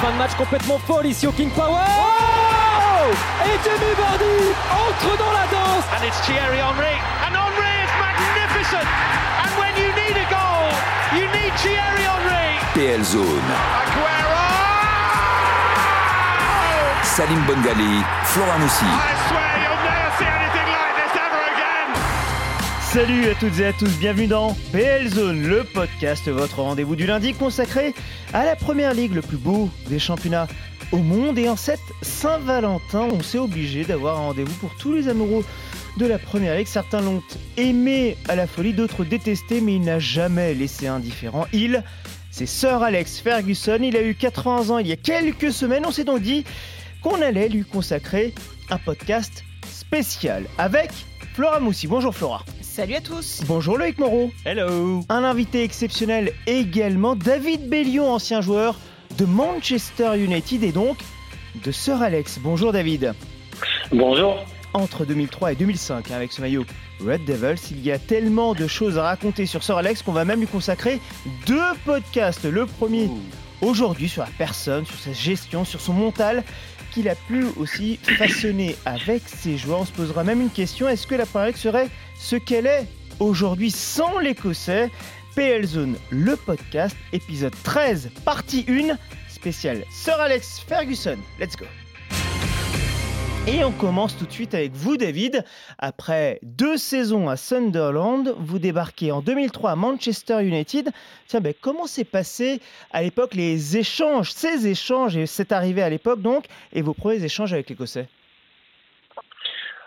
fin de match complètement folle ici au King Power. Oh Et Jamie Vardy entre dans la danse. And it's Thierry Henry. And Henry is magnificent. And when you need a goal, you need Thierry Henry. PL Zone. Aguero! Salim Bongali, Florent Moussi. Salut à toutes et à tous, bienvenue dans PL Zone, le podcast, votre rendez-vous du lundi consacré à la première ligue, le plus beau des championnats au monde. Et en cette Saint-Valentin, on s'est obligé d'avoir un rendez-vous pour tous les amoureux de la première ligue. Certains l'ont aimé à la folie, d'autres détesté, mais il n'a jamais laissé indifférent. Il, c'est Sir Alex Ferguson. Il a eu 80 ans il y a quelques semaines. On s'est donc dit qu'on allait lui consacrer un podcast spécial avec Flora Moussi. Bonjour Flora. Salut à tous Bonjour Loïc Moreau. Hello. Un invité exceptionnel également, David Bellion, ancien joueur de Manchester United et donc de Sir Alex. Bonjour David. Bonjour. Entre 2003 et 2005, hein, avec ce maillot Red Devils, il y a tellement de choses à raconter sur Sir Alex qu'on va même lui consacrer deux podcasts. Le premier aujourd'hui sur la personne, sur sa gestion, sur son mental qu'il a pu aussi façonner avec ses joueurs. On se posera même une question, est-ce que la première ligue serait ce qu'elle est aujourd'hui sans l'Écossais? PL Zone, le podcast, épisode 13, partie 1, spécial Sir Alex Ferguson. Let's go et on commence tout de suite avec vous, David. Après deux saisons à Sunderland, vous débarquez en 2003 à Manchester United. Tiens, ben, comment s'est passé à l'époque les échanges, ces échanges, et c'est arrivé à l'époque donc, et vos premiers échanges avec l'Écossais?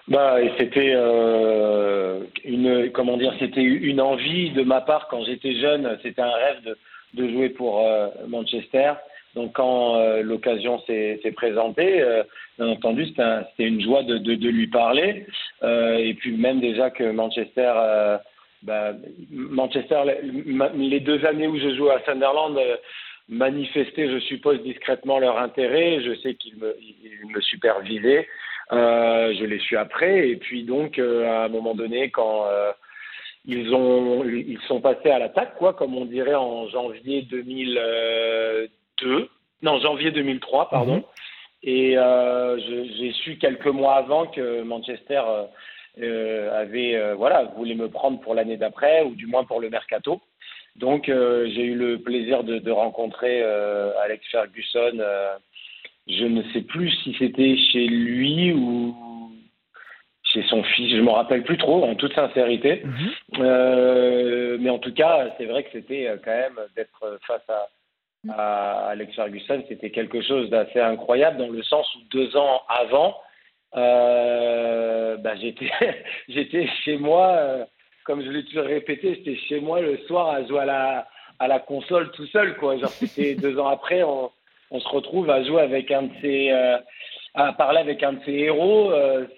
Bah, c'était euh, une, comment dire, c'était une envie de ma part quand j'étais jeune. C'était un rêve de, de jouer pour euh, Manchester. Donc quand euh, l'occasion s'est présentée, euh, bien entendu, c'était un- une joie de, lui parler. Euh, et puis même déjà que Manchester, bah, Manchester, les- deux années où je jouais à Sunderland, manifestaient, je suppose, discrètement leur intérêt. Je sais qu'ils me, me supervisaient. Je l'ai su après. Et puis donc, à un moment donné, quand ils ont, ils sont passés à l'attaque, quoi, comme on dirait en janvier 2002, non janvier 2003, pardon. Mhm. Et euh, j'ai su quelques mois avant que Manchester euh, euh, avait, euh, voilà, voulait me prendre pour l'année d'après, ou du moins pour le mercato. Donc j'ai eu le plaisir de, de rencontrer Alex Ferguson. je ne sais plus si c'était chez lui ou chez son fils. Je me rappelle plus trop, en toute sincérité. Euh, mais en tout cas, c'est vrai que c'était quand même d'être face à, à Alex Ferguson, c'était quelque chose d'assez incroyable dans le sens où deux ans avant, euh, bah, j'étais chez moi, euh, comme je l'ai toujours répété, j'étais chez moi le soir à jouer à la à la console tout seul quoi. Genre c'était deux ans après, on, on se retrouve à jouer avec un de ces euh, à parler avec un de ses héros.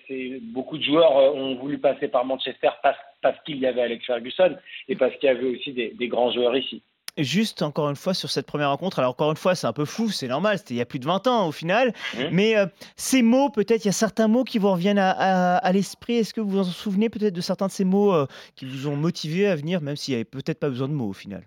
c'est beaucoup de joueurs ont voulu passer par Manchester parce, parce qu'il y avait Alex Ferguson et parce qu'il y avait aussi des, des grands joueurs ici. Juste encore une fois sur cette première rencontre, alors encore une fois c'est un peu fou, c'est normal, c'était il y a plus de 20 ans au final, mais euh, ces mots, peut-être il y a certains mots qui vous reviennent à, à- à l'esprit, est-ce que vous vous en souvenez peut-être de certains de ces mots euh, qui vous ont motivé à venir, même s'il n'y avait peut-être pas besoin de mots au final?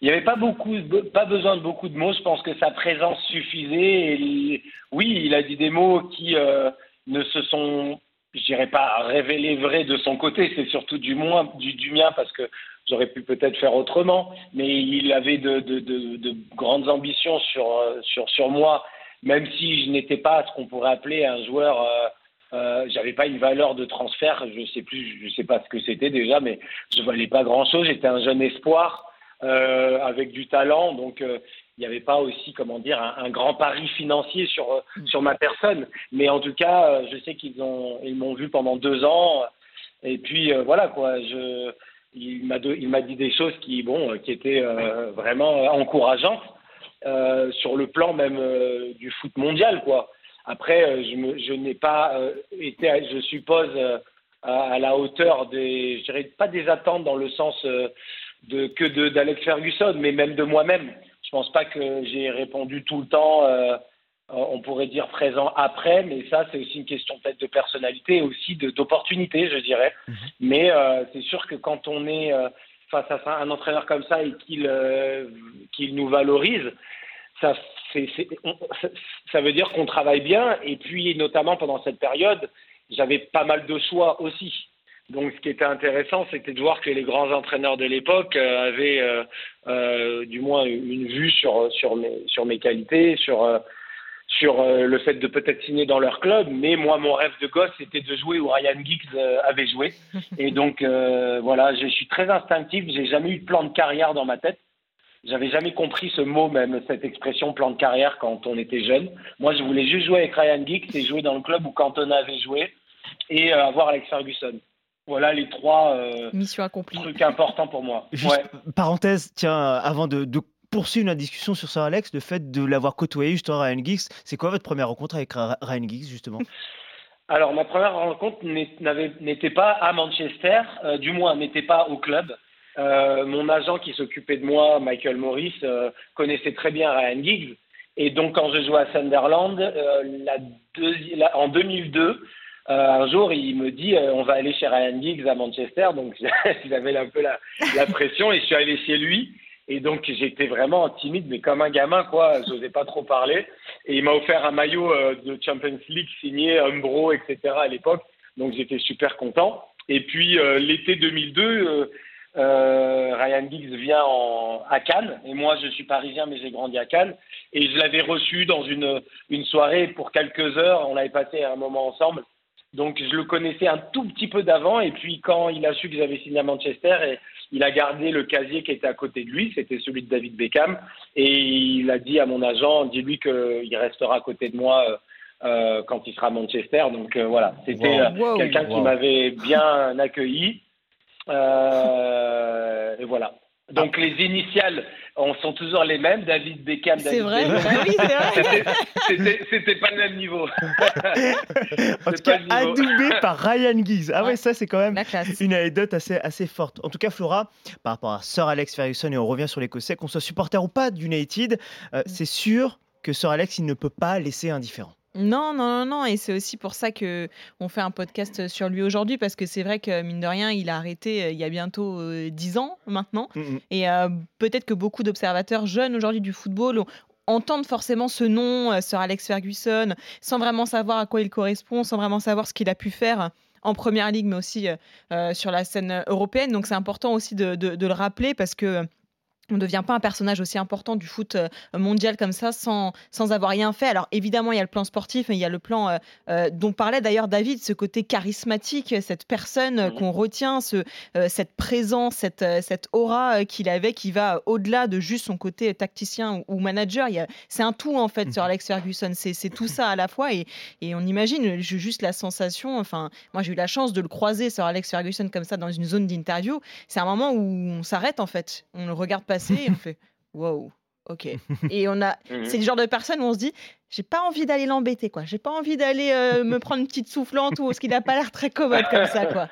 Il n'y avait pas beaucoup, be- pas besoin de beaucoup de mots. Je pense que sa présence suffisait. Et oui, il a dit des mots qui euh, ne se sont, je dirais pas révélés vrais de son côté. C'est surtout du moins du, du mien parce que j'aurais pu peut-être faire autrement. Mais il avait de, de, de, de grandes ambitions sur, euh, sur, sur moi, même si je n'étais pas ce qu'on pourrait appeler un joueur. Euh, euh, j'avais pas une valeur de transfert, je sais plus, je sais pas ce que c'était déjà, mais je valais pas grand chose. J'étais un jeune espoir euh, avec du talent, donc euh, il n'y avait pas aussi, comment dire, un, un grand pari financier sur euh, sur ma personne. Mais en tout cas, euh, je sais qu'ils ont ils m'ont vu pendant deux ans, et puis euh, voilà quoi. Je il m'a do- il m'a dit des choses qui bon qui étaient euh, vraiment encourageantes euh, sur le plan même du foot mondial quoi. Après, je, me, je n'ai pas été, je suppose, à, à la hauteur des, je dirais pas des attentes dans le sens de que de d'Alex Ferguson, mais même de moi-même. Je pense pas que j'ai répondu tout le temps. euh, on pourrait dire présent après, mais ça c'est aussi une question peut-être de personnalité, et aussi d'opportunité, je dirais. Mais euh, c'est sûr que quand on est euh, face à un entraîneur comme ça et qu'il euh, qu'il nous valorise, ça, ça veut dire qu'on travaille bien. Et puis, notamment pendant cette période, j'avais pas mal de choix aussi. Donc, ce qui était intéressant, c'était de voir que les grands entraîneurs de l'époque euh, avaient, euh, euh, du moins, une vue sur sur mes sur mes qualités, sur sur le fait de peut-être signer dans leur club. Mais moi, mon rêve de gosse, c'était de jouer où Ryan Giggs avait joué. Et donc, voilà, je suis très instinctif. J'ai jamais eu de plan de carrière dans ma tête. J'avais jamais compris ce mot, même cette expression plan de carrière quand on était jeune. Moi, je voulais juste jouer avec Ryan Giggs et jouer dans le club où Cantona avait joué et avoir Alex Ferguson. Voilà les trois euh, trucs importants pour moi. parenthèse, tiens, avant de, poursuivre la discussion sur Sir Alex, le fait de l'avoir côtoyé justement Ryan Giggs, c'est quoi votre première rencontre avec Ryan Giggs justement? Alors ma première rencontre n'était pas à Manchester, euh, du moins n'était pas au club. Euh, mon agent qui s'occupait de moi, Michael Morris, connaissait très bien Ryan Giggs. Et donc quand je jouais à Sunderland, la en 2002, euh, un jour, il me dit euh, on va aller chez Ryan Giggs à Manchester. Donc, j'avais un peu la, pression et je suis allé chez lui. Et donc, j'étais vraiment timide, mais comme un gamin, quoi. Je n'osais pas trop parler. Et il m'a offert un maillot euh, de Champions League signé Umbro, etc. à l'époque. Donc, j'étais super content. Et puis, l'été 2002, Ryan Giggs vient en, à Cannes. Et moi, je suis parisien, mais j'ai grandi à Cannes. Et je l'avais reçu dans une, soirée pour quelques heures. On avait passé un moment ensemble. Donc je le connaissais un tout petit peu d'avant et puis quand il a su que j'avais signé à Manchester, et il a gardé le casier qui était à côté de lui, c'était celui de David Beckham, et il a dit à mon agent, dis-lui qu'il restera à côté de moi euh, euh, quand il sera à Manchester. Donc euh, voilà, c'était quelqu'un qui m'avait bien accueilli. et voilà. Donc les initiales on sont toujours les mêmes, David Beckham, C'est vrai, bah oui, c'est vrai. C'était pas le même niveau. en tout cas, adoubé par Ryan Giggs. Ah ouais, ça c'est quand même une anecdote assez, assez forte. En tout cas, Flora, par rapport à Sir Alex Ferguson, et on revient sur l'Écossais, qu'on soit supporter ou pas d'United, euh, mm. c'est sûr que Sir Alex, il ne peut pas laisser indifférent. Non, non, non, non, et c'est aussi pour ça que on fait un podcast sur lui aujourd'hui parce que c'est vrai que mine de rien, il a arrêté euh, il y a bientôt euh, dix ans maintenant, mmh, mmh. et euh, peut-être que beaucoup d'observateurs jeunes aujourd'hui du football entendent forcément ce nom, Sir Alex Ferguson, sans vraiment savoir à quoi il correspond, sans vraiment savoir ce qu'il a pu faire en première ligue, mais aussi sur la scène européenne. Donc c'est important aussi de, de le rappeler parce que on ne devient pas un personnage aussi important du foot euh, mondial comme ça sans, sans avoir rien fait. Alors évidemment, il y a le plan sportif, mais il y a le plan euh, euh, dont parlait d'ailleurs David, ce côté charismatique, cette personne mmh. qu'on retient, ce, cette présence, cette, cette aura qu'il avait qui va au-delà de juste son côté tacticien ou, manager. C'est un tout en fait sur mmh. Alex Ferguson, c'est tout ça à la fois et, et on imagine juste la sensation, enfin moi j'ai eu la chance de le croiser sur Alex Ferguson comme ça dans une zone d'interview, c'est un moment où on s'arrête en fait, on le regarde pas et on fait wow, ok. Et on a, mmh c'est le genre de personne où on se dit, j'ai pas envie d'aller l'embêter, quoi. J'ai pas envie d'aller euh, me prendre une petite soufflante ou parce qu'il a pas l'air très commode comme ça, quoi.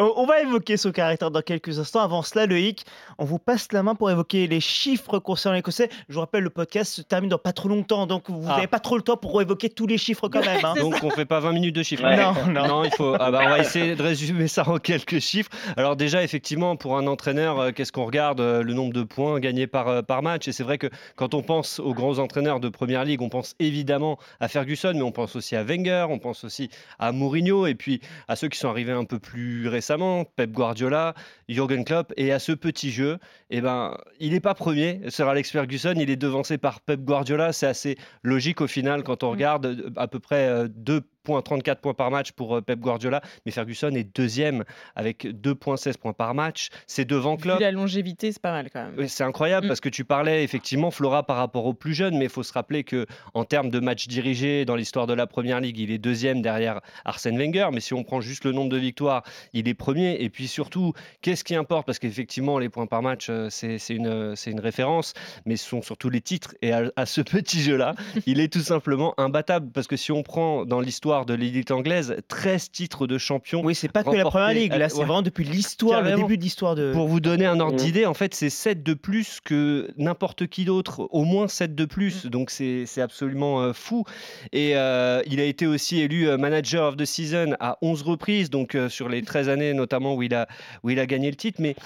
on va évoquer son caractère dans quelques instants. Avant cela, Loïc, on vous passe la main pour évoquer les chiffres concernant l'Écossais. Je vous rappelle, le podcast se termine dans pas trop longtemps, donc vous n'avez ah. pas trop le temps pour évoquer tous les chiffres quand même. Hein. donc on fait pas 20 minutes de chiffres. Non, non, non. il faut. Ah bah, on va essayer de résumer ça en quelques chiffres. Alors déjà, effectivement, pour un entraîneur, euh, qu'est-ce qu'on regarde euh, Le nombre de points gagnés par, par match? Et c'est vrai que quand on pense aux grands entraîneurs de première ligue, on pense évidemment à Ferguson, mais on pense aussi à Wenger, on pense aussi à Mourinho, et puis à ceux qui sont arrivés un peu plus récemment, Pep Guardiola, Jürgen Klopp, et à ce petit jeu, eh ben, il n'est pas premier, Sir Alex Ferguson, il est devancé par Pep Guardiola, c'est assez logique au final quand on mm. regarde euh, à peu près euh, deux points, 34 points par match pour euh, Pep Guardiola, mais Ferguson est deuxième avec 2,16 points par match. C'est devant Klopp. la longévité, c'est pas mal quand même. c'est incroyable mm. parce que tu parlais effectivement Flora par rapport aux plus jeunes, mais il faut se rappeler que en termes de matchs dirigés dans l'histoire de la Première Ligue, il est deuxième derrière Arsène Wenger. Mais si on prend juste le nombre de victoires, il est premier. Et puis surtout, qu'est-ce qui importe? Parce qu'effectivement, les points par match, euh, c'est une, une référence, mais ce sont surtout les titres. Et à, à ce petit jeu-là, il est tout simplement imbattable parce que si on prend dans l'histoire de l'élite anglaise, 13 titres de champion. Oui, c'est pas que la première ligue, là, c'est vraiment depuis l'histoire, le début de l'histoire de. Pour vous donner un ordre d'idée, en fait, c'est 7 de plus que n'importe qui d'autre, au moins 7 de plus, mm. donc c'est absolument euh, fou. Et euh, il a été aussi élu euh, manager of the season à 11 reprises, donc sur les 13 années notamment où il a, où il a gagné le titre. Mais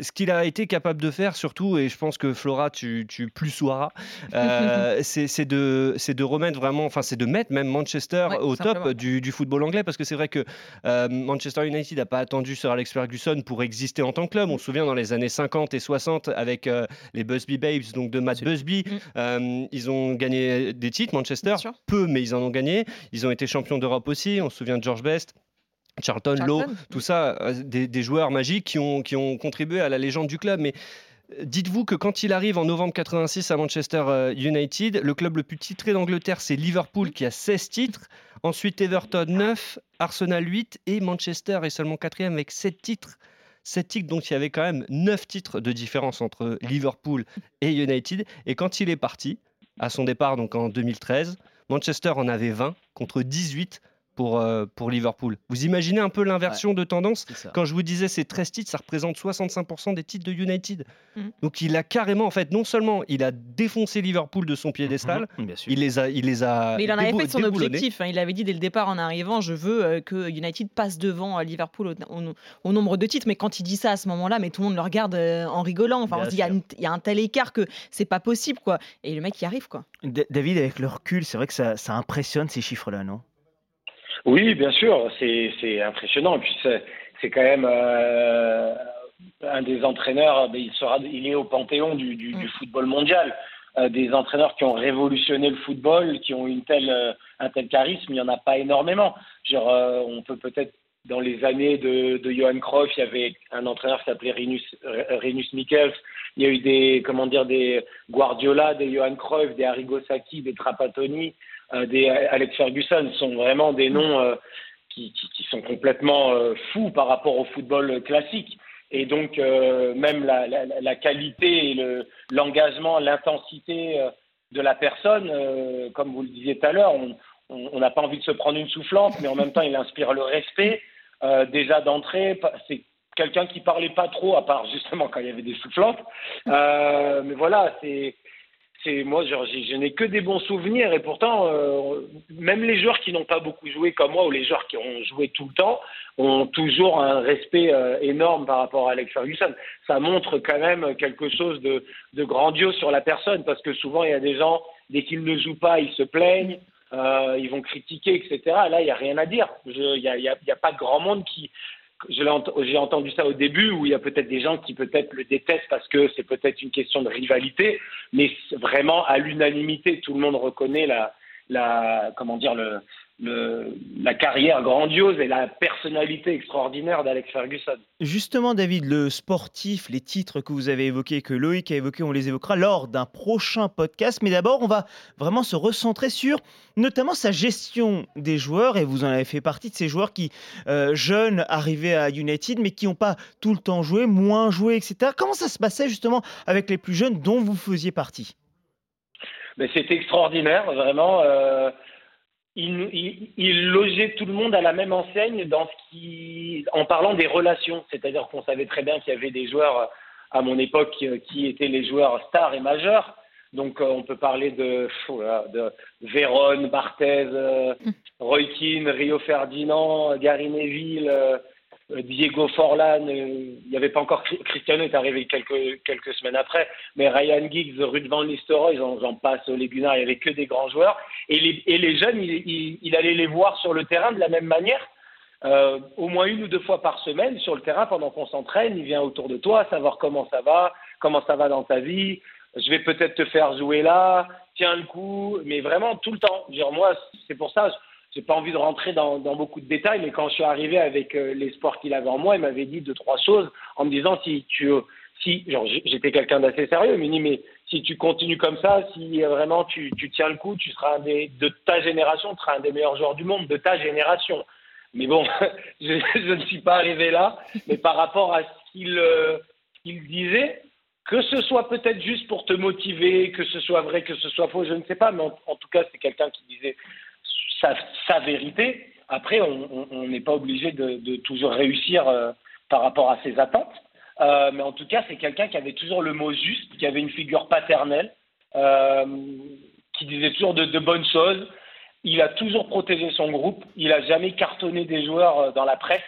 ce qu'il a été capable de faire, surtout, et je pense que Flora, tu, tu plus soiras, euh, c'est de, de remettre vraiment, enfin, c'est de mettre même Manchester au top du, du, football anglais, parce que c'est vrai que euh, Manchester United n'a pas attendu Sir Alex Ferguson pour exister en tant que club. On se souvient dans les années 50 et 60 avec euh, les Busby Babes, donc de Matt Busby, mm. ils ont gagné des titres, Manchester, peu, mais ils en ont gagné. Ils ont été champions d'Europe aussi. On se souvient de George Best. Charlton, Lowe, tout ça, euh, des, joueurs magiques qui ont, qui ont contribué à la légende du club. Mais euh, dites-vous que quand il arrive en novembre 86 à Manchester euh, United, le club le plus titré d'Angleterre, c'est Liverpool qui a 16 titres. Ensuite, Everton 9, Arsenal 8 et Manchester est seulement quatrième avec 7 titres. 7 titres, donc il y avait quand même 9 titres de différence entre Liverpool et United. Et quand il est parti, à son départ donc en 2013, Manchester en avait 20 contre 18 pour, euh, pour Liverpool. Vous imaginez un peu l'inversion de tendance Quand je vous disais ces 13 titres, ça représente 65% des titres de United. Mmh. Donc il a carrément, en fait, non seulement il a défoncé Liverpool de son piédestal, mmh, il les a, il les a. Mais il en avait fait son objectif. Hein. Il avait dit dès le départ en arrivant, je veux euh, que United passe devant euh, Liverpool au, nombre de titres. Mais quand il dit ça à ce moment-là, mais tout le monde le regarde en rigolant. Enfin, on se dit, il y, a un tel écart que c'est pas possible, quoi. Et le mec y arrive, quoi. David, avec le recul, c'est vrai que ça, ça impressionne ces chiffres-là, non? Oui, bien sûr, c'est impressionnant. Et puis c'est quand même euh, un des entraîneurs, ben, il, sera, il est au panthéon du, du, du mm. football mondial. Euh, des entraîneurs qui ont révolutionné le football, qui ont une telle, euh, un tel charisme, il n'y en a pas énormément. Genre, on peut peut-être, dans les années de, de Johan Cruyff, il y avait un entraîneur qui s'appelait Rinus, Rinus Michels. Il y a eu des, comment dire, des Guardiola, des Johan Cruyff, des Arrigo Sacchi, des Trapattoni. Euh, Alex Ferguson sont vraiment des noms euh, qui, sont complètement euh, fous par rapport au football classique. Et donc, même la, qualité et l'engagement, l'intensité de la personne, comme vous le disiez tout à l'heure, on n'a pas envie de se prendre une soufflante, mais en même temps, il inspire le respect. déjà d'entrée, c'est quelqu'un qui parlait pas trop, à part justement quand il y avait des soufflantes. mais voilà, c'est c'est moi, je, n'ai que des bons souvenirs et pourtant, euh, même les joueurs qui n'ont pas beaucoup joué comme moi ou les joueurs qui ont joué tout le temps ont toujours un respect euh, énorme par rapport à Alex Ferguson. Ça montre quand même quelque chose de, grandiose sur la personne parce que souvent il y a des gens dès qu'ils ne jouent pas, ils se plaignent. Euh, ils vont critiquer, etc. Là, il n'y a rien à dire. Il n'y a, a, a, pas grand monde qui, j'ai entendu ça au début où il y a peut-être des gens qui peut-être le détestent parce que c'est peut-être une question de rivalité, mais vraiment à l'unanimité, tout le monde reconnaît la, la comment dire le, la carrière grandiose et la personnalité extraordinaire d'Alex Ferguson. Justement, David, le sportif, les titres que vous avez évoqués, que Loïc a évoqués, on les évoquera lors d'un prochain podcast. Mais d'abord, on va vraiment se recentrer sur notamment sa gestion des joueurs. Et vous en avez fait partie de ces joueurs qui, euh, jeunes, arrivaient à United, mais qui n'ont pas tout le temps joué, moins joué, etc. Comment ça se passait justement avec les plus jeunes dont vous faisiez partie? Mais C'était extraordinaire, vraiment. Euh il, logeait tout le monde à la même enseigne dans ce qui, en parlant des relations. C'est-à-dire qu'on savait très bien qu'il y avait des joueurs à mon époque qui étaient les joueurs stars et majeurs. Donc euh, on peut parler de, de Véron, Barthez, euh, Roy Keane, Rio Ferdinand, Gary Neville, euh, Diego Forlan, euh, il n'y avait pas encore Cristiano est arrivé quelques quelques semaines après, mais Ryan Giggs, Ruud van Nistelrooy, j'en passe les Gunnar, il n'y avait que des grands joueurs. Et les, et les jeunes, il, il, allait les voir sur le terrain de la même manière, euh, au moins une ou deux fois par semaine sur le terrain pendant qu'on s'entraîne, il vient autour de toi, savoir comment ça va, comment ça va dans ta vie, je vais peut-être te faire jouer là, tiens le coup, mais vraiment tout le temps. Dire moi, c'est pour ça j'ai pas envie de rentrer dans, beaucoup de détails, mais quand je suis arrivé avec euh, l'espoir qu'il avait en moi, il m'avait dit deux trois choses en me disant si tu si genre j'étais quelqu'un d'assez sérieux, il m'a dit mais si tu continues comme ça, si vraiment tu, tiens le coup, tu seras un des de ta génération, tu seras un des meilleurs joueurs du monde de ta génération. Mais bon, je, ne suis pas arrivé là, mais par rapport à ce euh, qu'il disait, que ce soit peut-être juste pour te motiver, que ce soit vrai, que ce soit faux, je ne sais pas, mais en tout cas, c'est quelqu'un qui disait sa, vérité. Après, on n'est pas obligé de, toujours réussir euh, par rapport à ses attentes. Euh, mais en tout cas, c'est quelqu'un qui avait toujours le mot juste, qui avait une figure paternelle, euh, qui disait toujours de, de, bonnes choses. Il a toujours protégé son groupe. Il n'a jamais cartonné des joueurs dans la presse,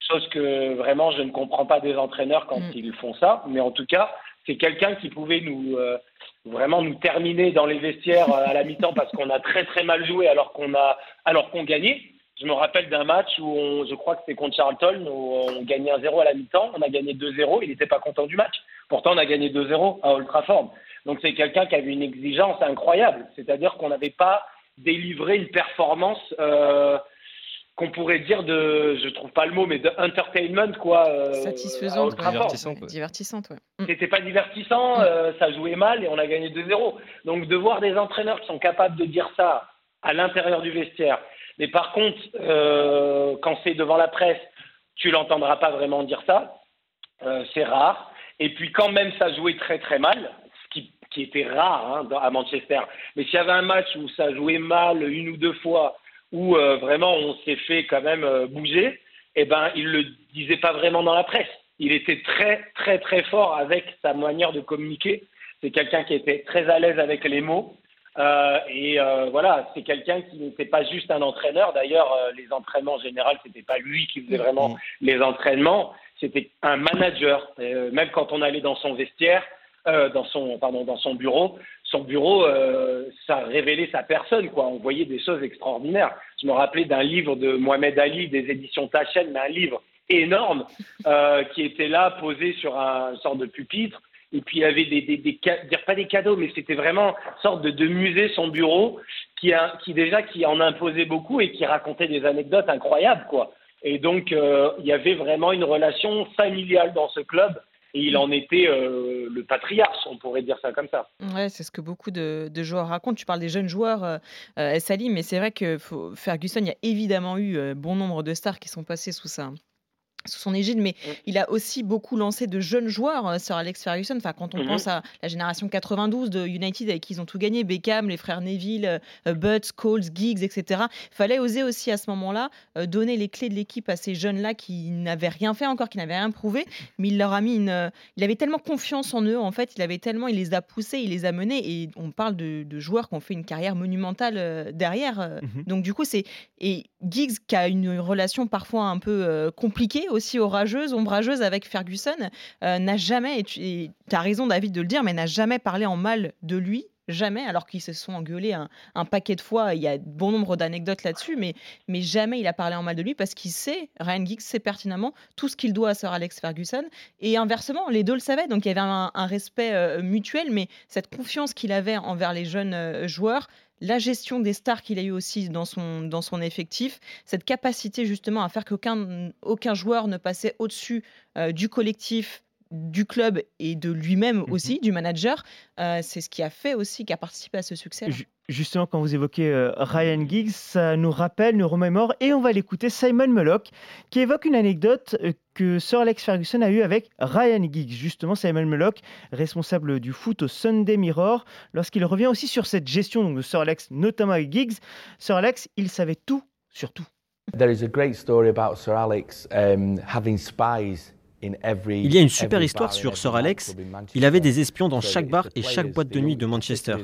chose que vraiment je ne comprends pas des entraîneurs quand mm. ils font ça. Mais en tout cas, c'est quelqu'un qui pouvait nous euh, vraiment nous terminer dans les vestiaires à la mi-temps parce qu'on a très très mal joué alors qu'on a alors qu'on gagnait. Je me rappelle d'un match où je crois que c'était contre Charlton où on gagnait 1-0 à la mi-temps, on a gagné 2-0, il n'était pas content du match. Pourtant on a gagné 2-0 à Old Trafford. Donc c'est quelqu'un qui avait une exigence incroyable, c'est-à-dire qu'on n'avait pas délivré une performance euh, qu'on pourrait dire de, je trouve pas le mot, mais de entertainment quoi. Euh, Satisfaisante, divertissante. divertissante mm. C'était pas divertissant, mm. euh, ça jouait mal et on a gagné 2-0. Donc de voir des entraîneurs qui sont capables de dire ça à l'intérieur du vestiaire, mais par contre euh, quand c'est devant la presse, tu l'entendras pas vraiment dire ça. c'est rare. Et puis quand même ça jouait très très mal, ce qui, qui était rare hein, à Manchester. Mais s'il y avait un match où ça jouait mal une ou deux fois où euh, vraiment on s'est fait quand même euh, bouger, eh ben, il le disait pas vraiment dans la presse. Il était très, très, très fort avec sa manière de communiquer. C'est quelqu'un qui était très à l'aise avec les mots. Euh, et euh, voilà, c'est quelqu'un qui n'était pas juste un entraîneur. D'ailleurs, euh, les entraînements en général, c'était pas lui qui faisait vraiment mm. les entraînements. C'était un manager. même quand on allait dans son vestiaire, dans son pardon, dans son bureau, son bureau, euh, ça révélait sa personne, quoi. On voyait des choses extraordinaires. Je me rappelais d'un livre de Mohamed Ali, des éditions Tachen, mais un livre énorme, euh, qui était là, posé sur un une sorte de pupitre. Et puis il y avait des, des, des, dire pas des cadeaux, mais c'était vraiment une sorte de, musée, son bureau, qui, qui déjà qui en imposait beaucoup et qui racontait des anecdotes incroyables, quoi. Et donc euh, il y avait vraiment une relation familiale dans ce club et il en était euh, le patriarche, on pourrait dire ça comme ça. Ouais, c'est ce que beaucoup de, joueurs racontent. Tu parles des jeunes joueurs, euh, euh Salim, mais c'est vrai que Ferguson, il y a évidemment eu euh, bon nombre de stars qui sont passées sous ça sous son égide, mais mm. il a aussi beaucoup lancé de jeunes joueurs, euh, Sir Alex Ferguson. Enfin, quand on mm-hmm. pense à la génération 92 de United avec qui ils ont tout gagné, Beckham, les frères Neville, euh, euh, Butts, Coles, Giggs, etc. Il fallait oser aussi à ce moment-là donner les clés de l'équipe à ces jeunes-là qui n'avaient rien fait encore, qui n'avaient rien prouvé, mais il leur a mis une. Il avait tellement confiance en eux, en fait, il avait tellement, il les a poussés, il les a menés, et on parle de, joueurs qui ont fait une carrière monumentale derrière. Mm-hmm. Donc du coup, c'est et Giggs qui a une relation parfois un peu compliquée aussi orageuse, ombrageuse avec Ferguson, euh, n'a jamais, et tu as raison David de le dire, mais n'a jamais parlé en mal de lui, jamais, alors qu'ils se sont engueulés un, paquet de fois. Il y a bon nombre d'anecdotes là-dessus, mais, mais jamais il a parlé en mal de lui parce qu'il sait, Ryan Giggs sait pertinemment tout ce qu'il doit à Sir Alex Ferguson. Et inversement, les deux le savaient, donc il y avait un, respect euh, mutuel, mais cette confiance qu'il avait envers les jeunes euh, joueurs, la gestion des stars qu'il a eu aussi dans son, dans son effectif, cette capacité justement à faire qu'aucun aucun joueur ne passait au-dessus euh, du collectif, du club et de lui-même mhm. aussi, du manager, euh, c'est ce qui a fait aussi, qui a participé à ce succès. Justement, quand vous évoquez euh, Ryan Giggs, ça nous rappelle, nous remémore, et on va l'écouter, Simon Mullock, qui évoque une anecdote euh, que Sir Alex Ferguson a eue avec Ryan Giggs. Justement, Simon Mullock, responsable du foot au Sunday Mirror, lorsqu'il revient aussi sur cette gestion de Sir Alex, notamment avec Giggs. Sir Alex, il savait tout sur tout. There is a great story about Sir Alex um, having spies il y a une super histoire sur Sir Alex. Il avait des espions dans chaque bar et chaque boîte de nuit de Manchester.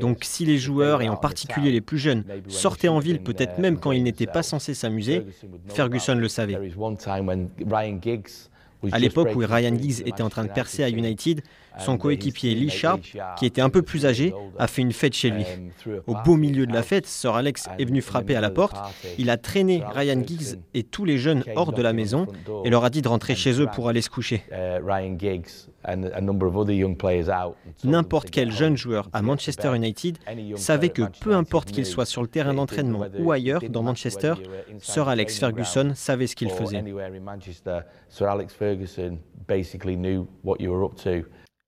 Donc si les joueurs, et en particulier les plus jeunes, sortaient en ville peut-être même quand ils n'étaient pas censés s'amuser, Ferguson le savait. À l'époque où Ryan Giggs était en train de percer à United, son coéquipier Lee Sharp, qui était un peu plus âgé, a fait une fête chez lui. Au beau milieu de la fête, Sir Alex est venu frapper à la porte. Il a traîné Ryan Giggs et tous les jeunes hors de la maison et leur a dit de rentrer chez eux pour aller se coucher. N'importe quel jeune joueur à Manchester United savait que peu importe qu'il soit sur le terrain d'entraînement ou ailleurs dans Manchester, Sir Alex Ferguson savait ce qu'il faisait.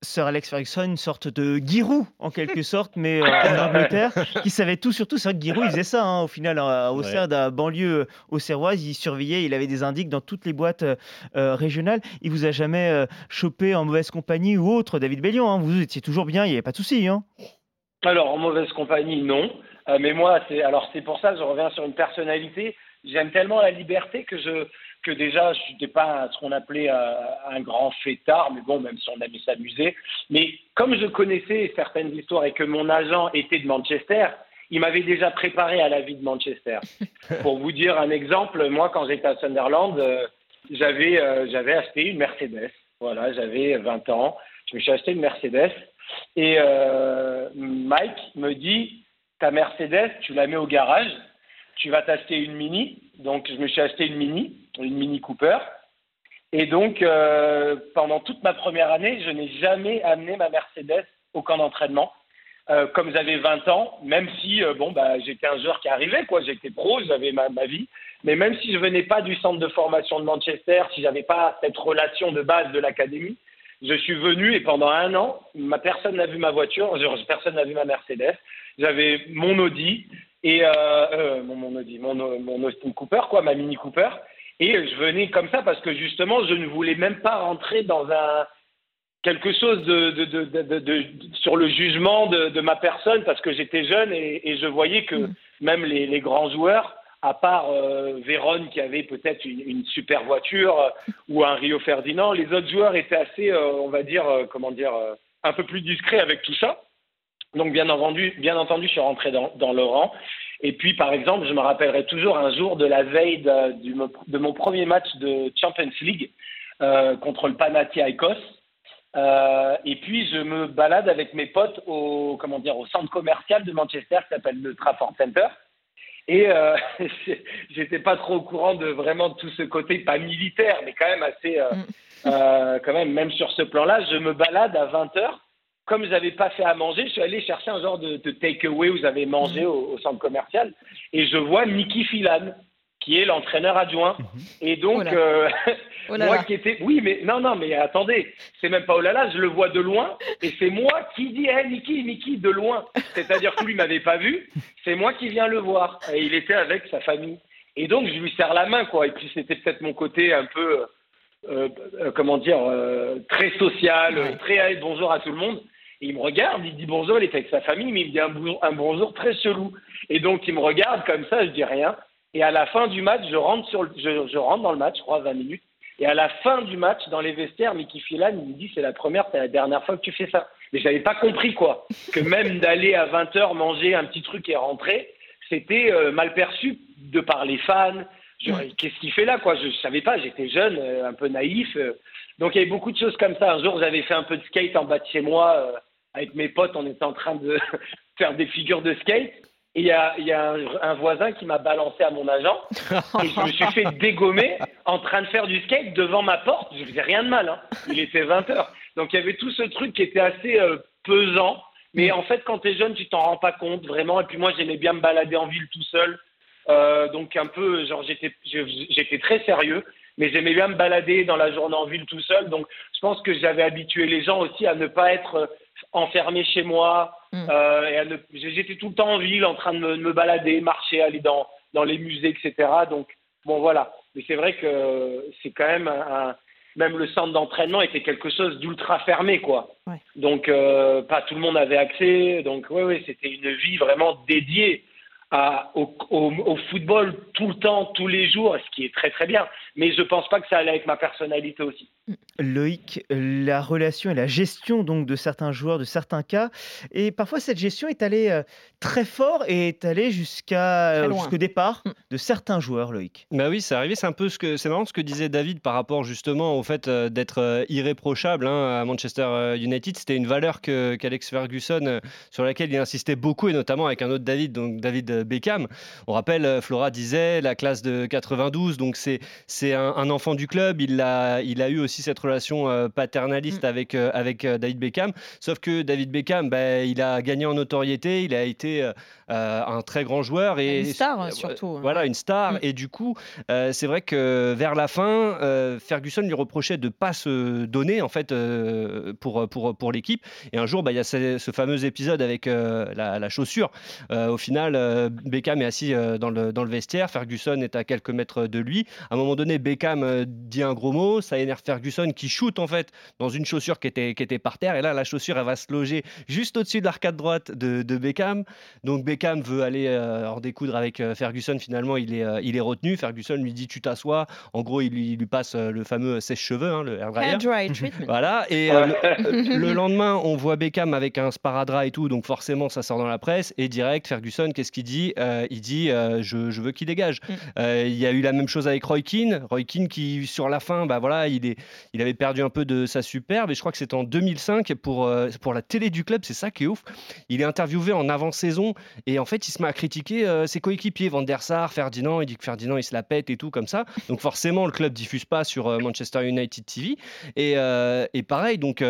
Sir Alex Ferguson, une sorte de Giroud en quelque sorte, mais euh, en Angleterre, qui savait tout sur tout. C'est vrai que Giroud, il faisait ça hein, au final, hein, au sein d'un banlieue au Serroise, il surveillait, il avait des indices dans toutes les boîtes euh, euh, régionales. Il vous a jamais chopé en mauvaise compagnie ou autre, David Bellion. Hein, vous étiez toujours bien, il n'y avait pas de souci. Alors en mauvaise compagnie, non. mais moi, c'est alors c'est pour ça que je reviens sur une personnalité. J'aime tellement la liberté que je que déjà, je n'étais pas ce qu'on appelait un grand fêtard, mais bon, même si on aimait s'amuser. Mais comme je connaissais certaines histoires et que mon agent était de Manchester, il m'avait déjà préparé à la vie de Manchester. Pour vous dire un exemple, moi, quand j'étais à Sunderland, euh, j'avais euh, j'avais acheté une Mercedes. Voilà, j'avais 20 ans. Je me suis acheté une Mercedes. Et euh, Mike me dit Ta Mercedes, tu la mets au garage, tu vas t'acheter une Mini. Donc, je me suis acheté une Mini, une Mini Cooper. Et donc, euh, pendant toute ma première année, je n'ai jamais amené ma Mercedes au camp d'entraînement. Euh, comme j'avais 20 ans, même si euh, bon bah j'étais un joueur qui arrivait quoi, j'étais pro, j'avais ma, vie, mais même si je venais pas du centre de formation de Manchester, si j'avais pas cette relation de base de l'académie, je suis venu et pendant un an, ma personne n'a vu ma voiture, personne n'a vu ma Mercedes, j'avais mon Audi et mon, mon Audi, mon, mon Austin Cooper quoi, ma Mini Cooper, et je venais comme ça parce que justement je ne voulais même pas rentrer dans un quelque chose de, de, de, de sur le jugement de, ma personne parce que j'étais jeune et, et, je voyais que mm. même les, les, grands joueurs, à part euh, Véron qui avait peut-être une, une, super voiture euh, ou un Rio Ferdinand, les autres joueurs étaient assez, euh, on va dire, euh, comment dire, un peu plus discrets avec tout ça. Donc bien entendu, bien entendu, je suis rentré dans, dans le rang. Et puis par exemple, je me rappellerai toujours un jour de la veille de, mon premier match de Champions League contre le Panathinaikos euh, et puis je me balade avec mes potes au comment dire au centre commercial de Manchester qui s'appelle le Trafford Center. Et euh, j'étais pas trop au courant de vraiment tout ce côté pas militaire, mais quand même assez euh, mm. euh, quand même même sur ce plan-là, je me balade à 20 h Comme j'avais pas fait à manger, je suis allé chercher un genre de, de take-away où j'avais mangé mm. au, au, centre commercial et je vois Mickey Filan qui est l'entraîneur adjoint. Mhm. Et donc, oh euh, oh moi qui étais. Oui, mais non, non, mais attendez, c'est même pas oh là là, je le vois de loin, et c'est moi qui dis, hé, hey, Niki, Niki, de loin. C'est-à-dire que lui m'avait pas vu, c'est moi qui viens le voir. Et il était avec sa famille. Et donc, je lui serre la main, quoi. Et puis, c'était peut-être mon côté un peu, euh, euh, comment dire, euh, très social, ouais. très bonjour à tout le monde. Et il me regarde, il dit bonjour, il est avec sa famille, mais il me dit un, un bonjour très chelou. Et donc, il me regarde comme ça, je dis rien. Et à la fin du match, je rentre, sur le, je, je, rentre dans le match, je crois, 20 minutes. Et à la fin du match, dans les vestiaires, Mickey Filan, il me dit c'est la première, c'est la dernière fois que tu fais ça. Mais j'avais pas compris quoi. Que même d'aller à 20h manger un petit truc et rentrer, c'était euh, mal perçu de par les fans. Qu'est-ce qu'il fait là quoi? Je, je savais pas, j'étais jeune, euh, un peu naïf. Euh. donc il y avait beaucoup de choses comme ça. Un jour, j'avais fait un peu de skate en bas de chez moi avec mes potes. On était en train de faire des figures de skate. Et il y a, y a un, un, voisin qui m'a balancé à mon agent et je me suis fait dégommer en train de faire du skate devant ma porte. Je faisais rien de mal, hein. il était 20 heures. Donc il y avait tout ce truc qui était assez euh, pesant. Mais en fait, quand tu es jeune, tu t'en rends pas compte vraiment. Et puis moi, j'aimais bien me balader en ville tout seul. Euh, donc un peu, genre j'étais, j'étais très sérieux, mais j'aimais bien me balader dans la journée en ville tout seul. Donc je pense que j'avais habitué les gens aussi à ne pas être enfermé chez moi. Mm. Euh, J'étais tout le temps en ville en train de me, de me, balader, marcher, aller dans, dans les musées, etc. Donc, bon, voilà. Mais c'est vrai que c'est quand même un, un, Même le centre d'entraînement était quelque chose d'ultra fermé, quoi. Ouais. Donc, euh, pas tout le monde avait accès. Donc, oui, oui, c'était une vie vraiment dédiée à, au, au, au, football tout le temps, tous les jours, ce qui est très très bien. Mais je pense pas que ça allait avec ma personnalité aussi. Loïc, la relation et la gestion donc de certains joueurs, de certains cas, et parfois cette gestion est allée euh, très fort et est allée jusqu'à euh, jusqu'au départ mm. de certains joueurs, Loïc. Bah oui, c'est arrivé. C'est un peu ce que c'est marrant ce que disait David par rapport justement au fait euh, d'être euh, irréprochable hein, à Manchester United. C'était une valeur que qu'Alex Ferguson sur laquelle il insistait beaucoup et notamment avec un autre David, donc David Beckham. On rappelle, Flora disait la classe de 92, donc c'est c'est un, un, enfant du club. Il a il a eu aussi cette relation euh, paternaliste mmh. avec, euh, avec euh, David Beckham. Sauf que David Beckham, bah, il a gagné en notoriété, il a été un très grand joueur. Et, une star surtout. Voilà, une star. Mmh. Et du coup, c'est vrai que vers la fin, Ferguson lui reprochait de ne pas se donner en fait pour, pour, pour l'équipe. Et un jour, bah, il y a ce, ce, fameux épisode avec la, la, chaussure. au final, Beckham est assis dans, le, dans le vestiaire, Ferguson est à quelques mètres de lui. À un moment donné, Beckham dit un gros mot, ça énerve Ferguson qui shoot en fait dans une chaussure qui était, qui était par terre. Et là, la chaussure, elle va se loger juste au-dessus de l'arcade droite de, de, Beckham. Donc Beckham veut aller euh, en découdre avec euh, Ferguson. Finalement, il est, euh, il est retenu. Ferguson lui dit Tu t'assois. En gros, il lui, lui passe le fameux sèche-cheveux, hein, le hair dryer. voilà. Et le, le, lendemain, on voit Beckham avec un sparadrap et tout. Donc forcément, ça sort dans la presse. Et direct, Ferguson, qu'est-ce qu'il dit? Il dit je, je, veux qu'il dégage. Mm. il y a eu la même chose avec Roy Keane. Roy Keane qui, sur la fin, bah, voilà, il, est, il avait perdu un peu de sa superbe. Et je crois que c'est en 2005 pour, pour la télé du club. C'est ça qui est ouf. Il est interviewé en avant-saison et en fait, il se met à critiquer euh, ses coéquipiers, Van der Sar, Ferdinand. Il dit que Ferdinand, il se la pète et tout comme ça. Donc forcément, le club diffuse pas sur euh, Manchester United TV. Et, euh, et pareil, donc.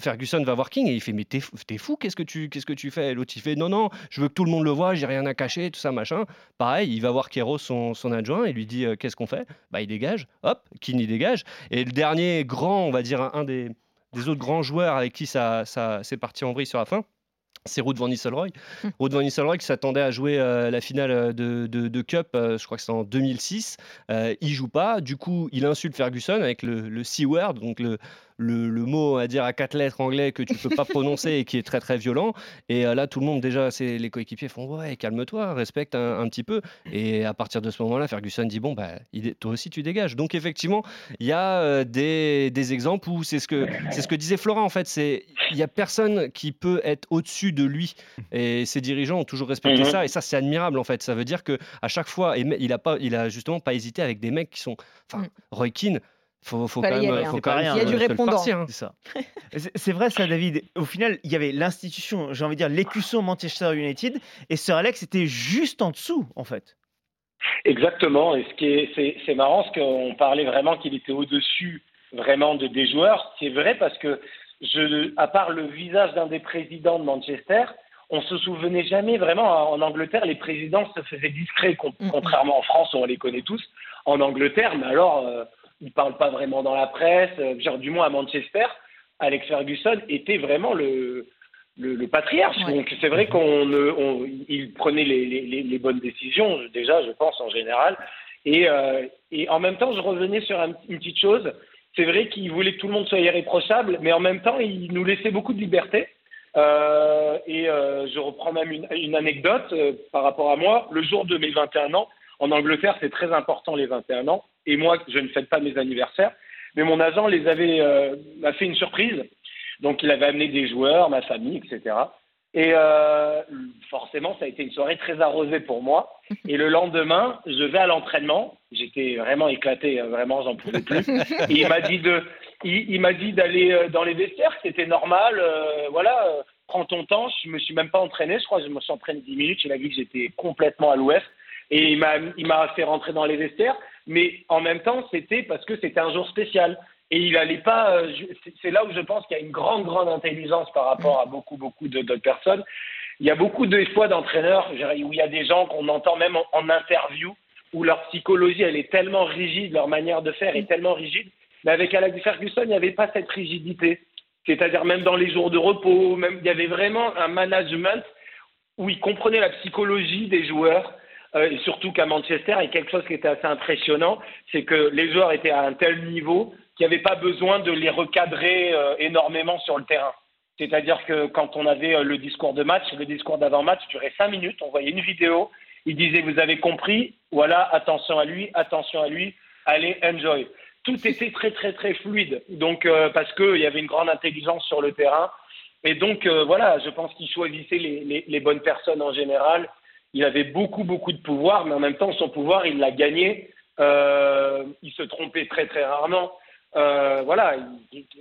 Ferguson va voir King et il fait mais t'es fou qu'est-ce que tu qu'est-ce que tu fais? L'autre il fait non non je veux que tout le monde le voit j'ai rien à cacher tout ça machin pareil il va voir Kero son, son adjoint et lui dit qu'est-ce qu'on fait? Bah il dégage hop King il dégage et le dernier grand on va dire un des des autres grands joueurs avec qui ça, ça c'est parti en vrille sur la fin c'est Ruud van Nistelrooy. Hum. Ruud van Nistelrooy qui s'attendait à jouer euh, la finale euh, de, de, Cup, euh, je crois que c'est en 2006. il joue pas. Du coup, il insulte Ferguson avec le, le C-word, donc le, le, mot à dire à quatre lettres anglais que tu peux pas prononcer et qui est très très violent. Et euh, là, tout le monde déjà, c'est les coéquipiers font ouais, calme-toi, respecte un, petit peu. Et à partir de ce moment-là, Ferguson dit bon bah toi aussi tu dégages. Donc effectivement, il y a euh, des, des, exemples où c'est ce que c'est ce que disait Florent en fait, c'est il y a personne qui peut être au-dessus de lui. Et ses dirigeants ont toujours respecté mhm. ça. Et ça c'est admirable en fait. Ça veut dire que à chaque fois, et il a pas, il a justement pas hésité avec des mecs qui sont, enfin, mm. Roy Keane faut, faut quand même, faut quand même, il y a du répondant. Hein. C'est ça. c'est vrai ça, David. Au final, il y avait l'institution, j'ai envie de dire l'écusson Manchester United, et Sir Alex était juste en dessous, en fait. Exactement. Et ce qui est, c'est marrant, parce qu'on parlait vraiment qu'il était au-dessus vraiment de, des joueurs. C'est vrai parce que, je, à part le visage d'un des présidents de Manchester, on se souvenait jamais vraiment. En Angleterre, les présidents se faisaient discrets, contrairement en France où on les connaît tous. En Angleterre, mais alors. Euh, il parle pas vraiment dans la presse. Euh, genre, du moins à Manchester, Alex Ferguson était vraiment le, le, patriarche. Donc c'est vrai qu'on on, il prenait les, les, les, bonnes décisions, déjà, je pense, en général. Et, euh, et en même temps, je revenais sur une petite chose. C'est vrai qu'il voulait que tout le monde soit irréprochable, mais en même temps, il nous laissait beaucoup de liberté. Euh, et euh, je reprends même une, une anecdote par rapport à moi. Le jour de mes 21 ans, en Angleterre, c'est très important les 21 ans. Et moi, je ne fête pas mes anniversaires. Mais mon agent les avait, euh, m'a fait une surprise. Donc, il avait amené des joueurs, ma famille, etc. Et euh, forcément, ça a été une soirée très arrosée pour moi. Et le lendemain, je vais à l'entraînement. J'étais vraiment éclaté, euh, vraiment, j'en pouvais plus. Il m'a dit de, il, m'a dit d'aller dans les vestiaires, c'était normal. Voilà, prends ton temps. Je me suis même pas entraîné. Je crois que je me suis entraîné 10 minutes. Il a vu que j'étais complètement à l'ouest. Et il m'a, fait rentrer dans les vestiaires, mais en même temps, c'était parce que c'était un jour spécial. Et il allait pas. Euh, c'est là où je pense qu'il y a une grande, grande intelligence par rapport à beaucoup, beaucoup d'autres personnes. Il y a beaucoup de fois d'entraîneurs où il y a des gens qu'on entend même en, interview où leur psychologie, elle est tellement rigide, leur manière de faire est tellement rigide. Mais avec Alex Ferguson, il n'y avait pas cette rigidité. C'est-à-dire même dans les jours de repos, même il y avait vraiment un management où il comprenait la psychologie des joueurs et surtout qu'à Manchester, a quelque chose qui était assez impressionnant, c'est que les joueurs étaient à un tel niveau qu'il n'y avait pas besoin de les recadrer euh, énormément sur le terrain. C'est-à-dire que quand on avait euh, le discours de match, le discours d'avant-match durait cinq minutes, on voyait une vidéo, il disait vous avez compris, voilà, attention à lui, attention à lui, allez, enjoy. Tout était très très très fluide, donc parce qu'il y avait une grande intelligence sur le terrain, et donc voilà, je pense qu'il choisissait les, les, les bonnes personnes en général il avait beaucoup, beaucoup de pouvoir, mais en même temps, son pouvoir, il l'a gagné. Euh, il se trompait très, très rarement. Euh, voilà,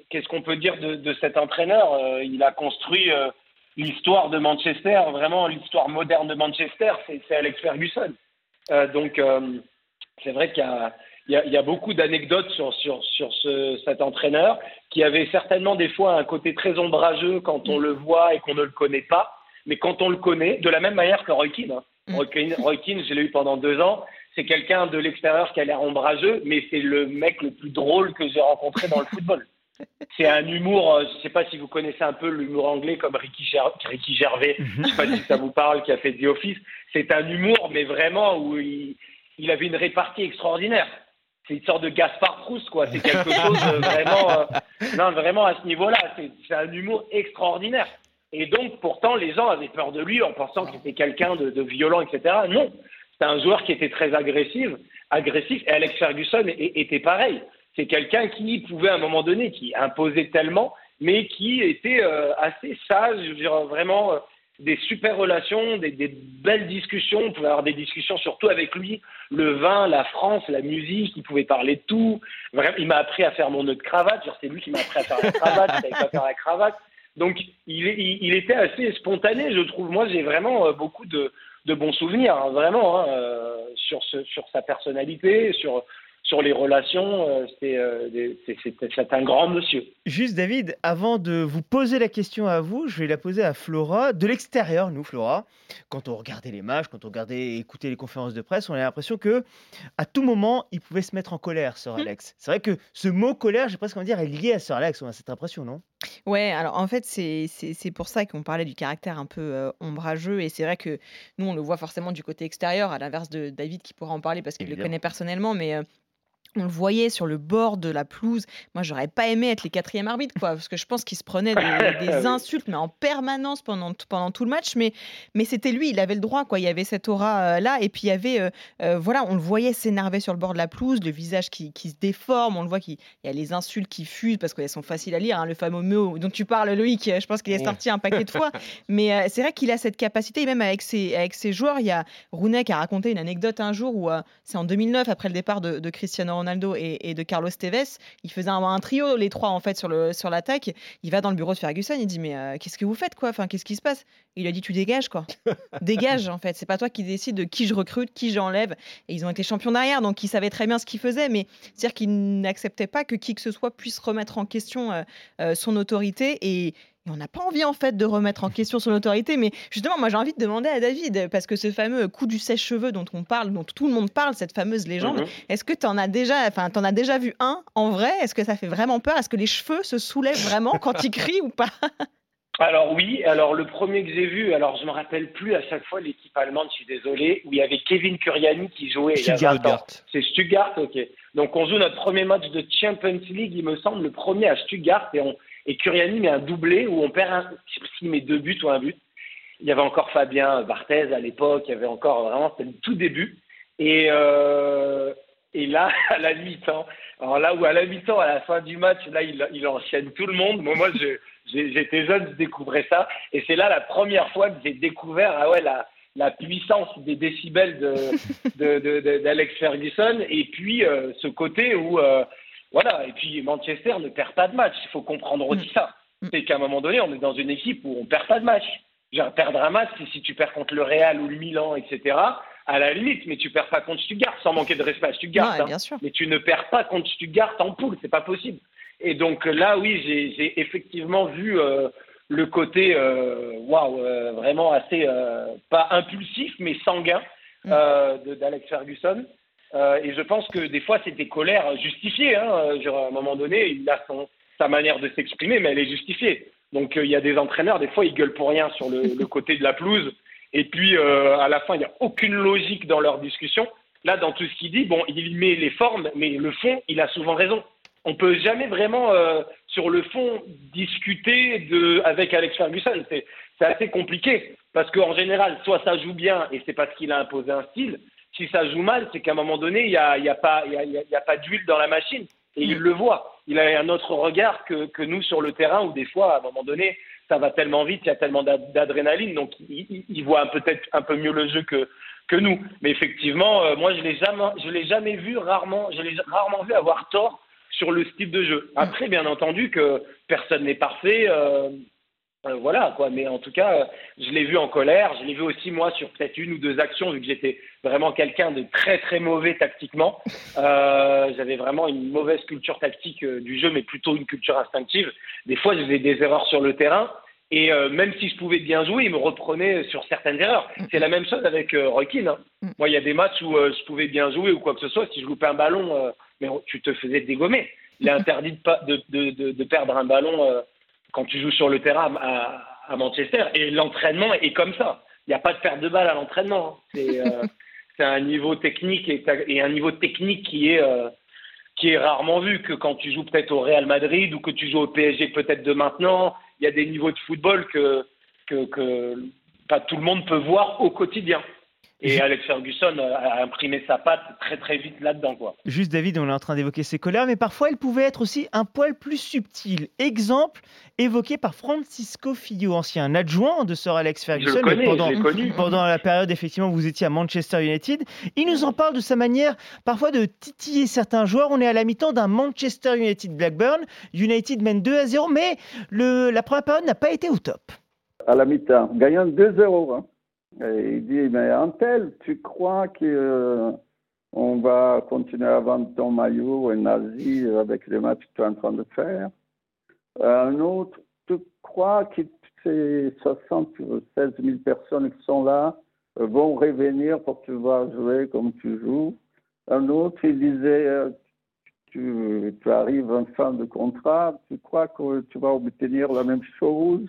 qu'est-ce qu'on peut dire de, de cet entraîneur euh, Il a construit euh, l'histoire de Manchester, vraiment l'histoire moderne de Manchester, c'est Alex Ferguson. Euh, donc, c'est vrai qu'il y, y, y a, beaucoup d'anecdotes sur, sur, sur ce, cet entraîneur qui avait certainement des fois un côté très ombrageux quand on le voit et qu'on ne le connaît pas mais quand on le connaît, de la même manière que Roy Keane, hein. mm. Roy, Keane, je l'ai eu pendant deux ans, c'est quelqu'un de l'extérieur qui a l'air ombrageux, mais c'est le mec le plus drôle que j'ai rencontré dans le football. C'est un humour, euh, je ne sais pas si vous connaissez un peu l'humour anglais comme Ricky, Gervais, je ne sais pas si ça vous parle, qui a fait The Office. C'est un humour, mais vraiment où il, il avait une répartie extraordinaire. c'est une sorte de Gaspard Proust, quoi. C'est quelque chose vraiment, non, vraiment à ce niveau-là. C'est un humour extraordinaire. Et donc, pourtant, les gens avaient peur de lui en pensant que c'était quelqu'un de, de, violent, etc. Non, c'est un joueur qui était très agressif, agressif. Et Alex Ferguson était pareil. C'est quelqu'un qui pouvait à un moment donné, qui imposait tellement, mais qui était euh, assez sage, je veux dire, vraiment euh, des super relations, des, des, belles discussions. On pouvait avoir des discussions surtout avec lui, le vin, la France, la musique. Il pouvait parler de tout. Il m'a appris à faire mon nœud de cravate. C'est lui qui m'a appris à faire la cravate. Je savais pas faire la cravate. Donc, il, il, était assez spontané, je trouve. Moi, j'ai vraiment euh, beaucoup de, de, bons souvenirs, hein, vraiment, hein, euh, sur, ce, sur sa personnalité, sur, sur les relations. Euh, c'est un grand monsieur. Juste, David, avant de vous poser la question à vous, je vais la poser à Flora. De l'extérieur, nous, Flora, quand on regardait les matchs, quand on regardait écoutait les conférences de presse, on a l'impression que à tout moment, il pouvait se mettre en colère, Sir mmh. Alex. C'est vrai que ce mot colère, j'ai presque envie de dire, est lié à Sir Alex. On a cette impression, non? Ouais, alors en fait, c'est pour ça qu'on parlait du caractère un peu ombrageux. Et c'est vrai que nous, on le voit forcément du côté extérieur, à l'inverse de David qui pourra en parler parce qu'il le connaît personnellement. Mais on le voyait sur le bord de la pelouse. Moi, j'aurais pas aimé être les quatrièmes arbitres, quoi, parce que je pense qu'il se prenait des, insultes, mais en permanence pendant, pendant tout le match. Mais, mais c'était lui, il avait le droit, quoi. Il y avait cette aura là, et puis il y avait, voilà, on le voyait s'énerver sur le bord de la pelouse, le visage qui, qui se déforme, on le voit qu'il y a les insultes qui fusent parce qu'elles sont faciles à lire. Hein, le fameux mot dont tu parles, Loïc, je pense qu'il est sorti un paquet de fois. mais c'est vrai qu'il a cette capacité, et même avec ses, avec ses joueurs, il y a Rounet qui a raconté une anecdote un jour où c'est en 2009 après le départ de, de Cristiano Ronaldo et, de Carlos Tevez. Il faisait un, trio, les trois, en fait, sur, le, sur l'attaque. Il va dans le bureau de Ferguson, il dit Mais euh, qu'est-ce que vous faites, quoi? Enfin, qu'est-ce qui se passe? Il a dit Tu dégages, quoi. Dégage, en fait. C'est pas toi qui décide de qui je recrute, qui j'enlève. Et ils ont été champions derrière, donc ils savaient très bien ce qu'ils faisaient. Mais c'est-à-dire qu'ils n'acceptaient pas que qui que ce soit puisse remettre en question euh, euh, son autorité. Et, on n'a pas envie en fait de remettre en question son autorité, mais justement, moi j'ai envie de demander à David, parce que ce fameux coup du sèche-cheveux dont on parle, dont tout le monde parle, cette fameuse légende, mhm. est-ce que tu en as déjà, enfin, en as déjà vu un en vrai? Est-ce que ça fait vraiment peur? Est-ce que les cheveux se soulèvent vraiment quand il crie ou pas? Alors oui, alors le premier que j'ai vu, alors je me rappelle plus à chaque fois l'équipe allemande, je suis désolé, où il y avait Kevin Kuriani qui jouait. Stuttgart. C'est Stuttgart, ok. Donc on joue notre premier match de Champions League, il me semble, le premier à Stuttgart, et on, et Curiani met un doublé où on perd un, s'il met deux buts ou un but. Il y avait encore Fabien Barthez à l'époque, il y avait encore vraiment, c'était le tout début. Et, euh, et là, à la mi-temps, alors là où à la mi-temps, à la fin du match, là, il, il enchaîne tout le monde. Moi, moi j'étais jeune, je découvrais ça. Et c'est là la première fois que j'ai découvert, ah ouais, la, la puissance des décibels d'Alex de, de, Ferguson. Et puis, euh, ce côté où, euh, voilà, et puis Manchester ne perd pas de match. Il faut comprendre aussi mm. ça. Mm. C'est qu'à un moment donné, on est dans une équipe où on perd pas de match. Genre, perdre un match, si tu perds contre le Real ou le Milan, etc., à la limite, mais tu perds pas contre Stuttgart, sans manquer de respect à Stuttgart. Ouais, hein. Mais tu ne perds pas contre Stuttgart en poule, c'est pas possible. Et donc là, oui, j'ai effectivement vu euh, le côté, euh, waouh, euh, vraiment assez, pas impulsif, mais sanguin mm. d'Alex Ferguson. Euh, et je pense que des fois, c'est des colères justifiées. Hein. Genre, à un moment donné, il a sa manière de s'exprimer, mais elle est justifiée. Donc, euh, il y a des entraîneurs, des fois, ils gueulent pour rien sur le, côté de la pelouse. Et puis, euh, à la fin, il n'y a aucune logique dans leur discussion. Là, dans tout ce qu'il dit, bon, il met les formes, mais le fond, il a souvent raison. On peut jamais vraiment, euh, sur le fond, discuter avec Alex Ferguson. C'est assez compliqué. Parce qu'en général, soit ça joue bien et c'est parce qu'il a imposé un style, si ça joue mal, c'est qu'à un moment donné, il n'y a, y a, pas, y a, y a pas d'huile dans la machine. Et il le voit. Il a un autre regard que, que, nous sur le terrain où des fois, à un moment donné, ça va tellement vite, il y a tellement d'adrénaline. Donc, il, il voit peut-être un peu mieux le jeu que, que nous. Mais effectivement, euh, moi, je l'ai jamais, je l'ai jamais vu, rarement, je l'ai rarement vu avoir tort sur le style de jeu. Après, bien entendu que personne n'est parfait. Euh, euh, voilà quoi, mais en tout cas, euh, je l'ai vu en colère. Je l'ai vu aussi moi sur peut-être une ou deux actions, vu que j'étais vraiment quelqu'un de très très mauvais tactiquement. Euh, J'avais vraiment une mauvaise culture tactique du jeu, mais plutôt une culture instinctive. Des fois, je faisais des erreurs sur le terrain. Et même si je pouvais bien jouer, il me reprenait sur certaines erreurs. C'est la même chose avec Rokin. Hein. Moi, il y a des matchs où je pouvais bien jouer ou quoi que ce soit. Si je loupais un ballon, mais tu te faisais dégommer. Il est interdit de perdre un ballon quand tu joues sur le terrain à, à Manchester. Et l'entraînement est comme ça. Il n'y a pas de perte de balle à l'entraînement. Hein. C'est euh, un niveau technique et, et, un niveau technique qui est, euh, qui est rarement vu que quand tu joues peut-être au Real Madrid ou que tu joues au PSG peut-être de maintenant, il y a des niveaux de football que, que, que pas tout le monde peut voir au quotidien. Et Alex Ferguson a imprimé sa patte très très vite là-dedans. Quoi. Juste David, on est en train d'évoquer ses colères, mais parfois elle pouvait être aussi un poil plus subtile. Exemple évoqué par Francisco Filho, ancien adjoint de Sir Alex Ferguson. Le pendant, la période effectivement où vous étiez à Manchester United. Il nous en parle de sa manière parfois de titiller certains joueurs. On est à la mi-temps d'un Manchester United Blackburn. United mène 2 à 0, mais le, la première période n'a pas été au top. À la mi-temps, gagnant 2-0. Hein. Il dit, mais Antel, tu crois qu'on euh, va continuer à vendre ton maillot nazi avec les matchs que tu es en train de faire? Un autre, tu crois que ces 76 000 personnes qui sont là vont revenir pour que vas jouer comme tu joues? Un autre, il disait, euh, tu, tu, arrives en fin de contrat, tu crois que tu vas obtenir la même chose?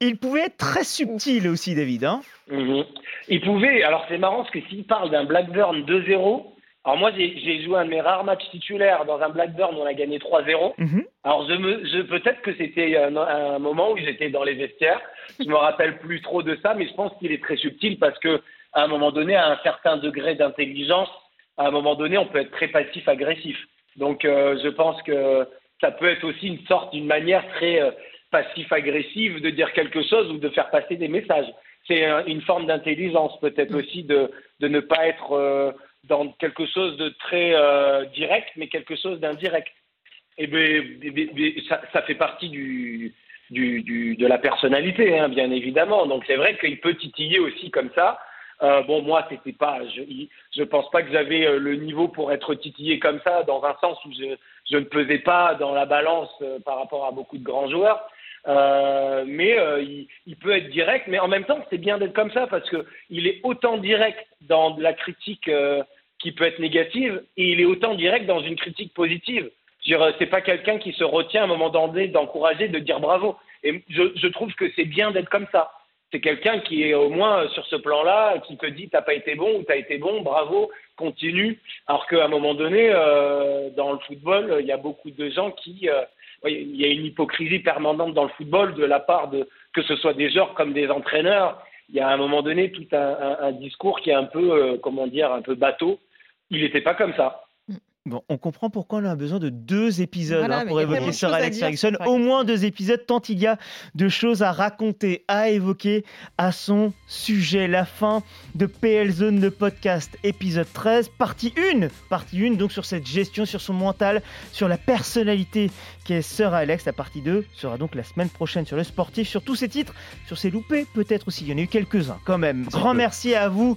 Il pouvait être très subtil aussi, David. Hein? Mhm. Il pouvait. Alors c'est marrant parce que s'il parle d'un Blackburn 2-0, alors moi j'ai joué un de mes rares matchs titulaires dans un Blackburn où on a gagné 3-0. Mhm. Alors je me, je, peut-être que c'était un, un, moment où j'étais dans les vestiaires. Je me rappelle plus trop de ça, mais je pense qu'il est très subtil parce que à un moment donné, à un certain degré d'intelligence, à un moment donné, on peut être très passif-agressif. Donc, euh, je pense que ça peut être aussi une sorte, d'une manière très euh, passif-agressive de dire quelque chose ou de faire passer des messages. C'est une forme d'intelligence, peut-être mm. aussi de, de, ne pas être euh, dans quelque chose de très direct, mais quelque chose d'indirect. Et bien, eh eh ça, ça, fait partie du, du, du, de la personnalité, hein, bien évidemment. Donc, c'est vrai qu'il peut titiller aussi comme ça. Euh, bon, moi, c'était pas. Je, je pense pas que j'avais euh, le niveau pour être titillé comme ça, dans un sens où je, ne pesais pas dans la balance euh, par rapport à beaucoup de grands joueurs. Mais il, peut être direct, mais en même temps, c'est bien d'être comme ça parce que il est autant direct dans la critique qui peut être négative et il est autant direct dans une critique positive. C'est pas quelqu'un qui se retient à un moment donné d'encourager, de dire bravo. Et je trouve que c'est bien d'être comme ça c'est quelqu'un qui est au moins sur ce plan-là, qui te dit t'as pas été bon ou t'as été bon, bravo, continue. Alors qu'à un moment donné, euh, dans le football, il y a beaucoup de gens qui, euh, il y a une hypocrisie permanente dans le football de la part de que ce soit des joueurs comme des entraîneurs. Il y a à un moment donné tout un, discours qui est un peu, euh, comment dire, un peu bateau. Il n'était pas comme ça. Bon, on comprend pourquoi on a besoin de deux épisodes hein, pour évoquer Sir Alex Ferguson. Au moins deux épisodes, tant il y a de choses à raconter, à évoquer à son sujet. La fin de PL Zone, le podcast, épisode 13, partie 1. Partie 1, donc sur cette gestion, sur son mental, sur la personnalité qu'est Sir Alex. La partie 2 sera donc la semaine prochaine sur le sportif, sur tous ces titres, sur ses loupés, peut-être aussi. Il y en a eu quelques-uns quand même. Grand merci à vous.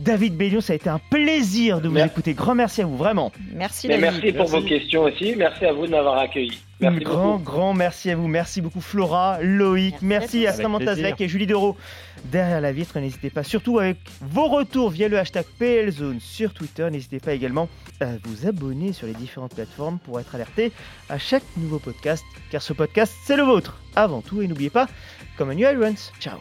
David Bellion, ça a été un plaisir de vous écouter. Grand merci à vous, vraiment. Merci David. Merci pour vos questions aussi. Merci à vous de m'avoir accueilli. Merci grand, grand merci à vous. Merci beaucoup Flora, Loïc. Merci, à Samantha Zlek et Julie Dereau derrière la vitre. N'hésitez pas, surtout avec vos retours via le hashtag PLZone sur Twitter. N'hésitez pas également à vous abonner sur les différentes plateformes pour être alerté à chaque nouveau podcast, car ce podcast, c'est le vôtre avant tout. Et n'oubliez pas, comme un New Ciao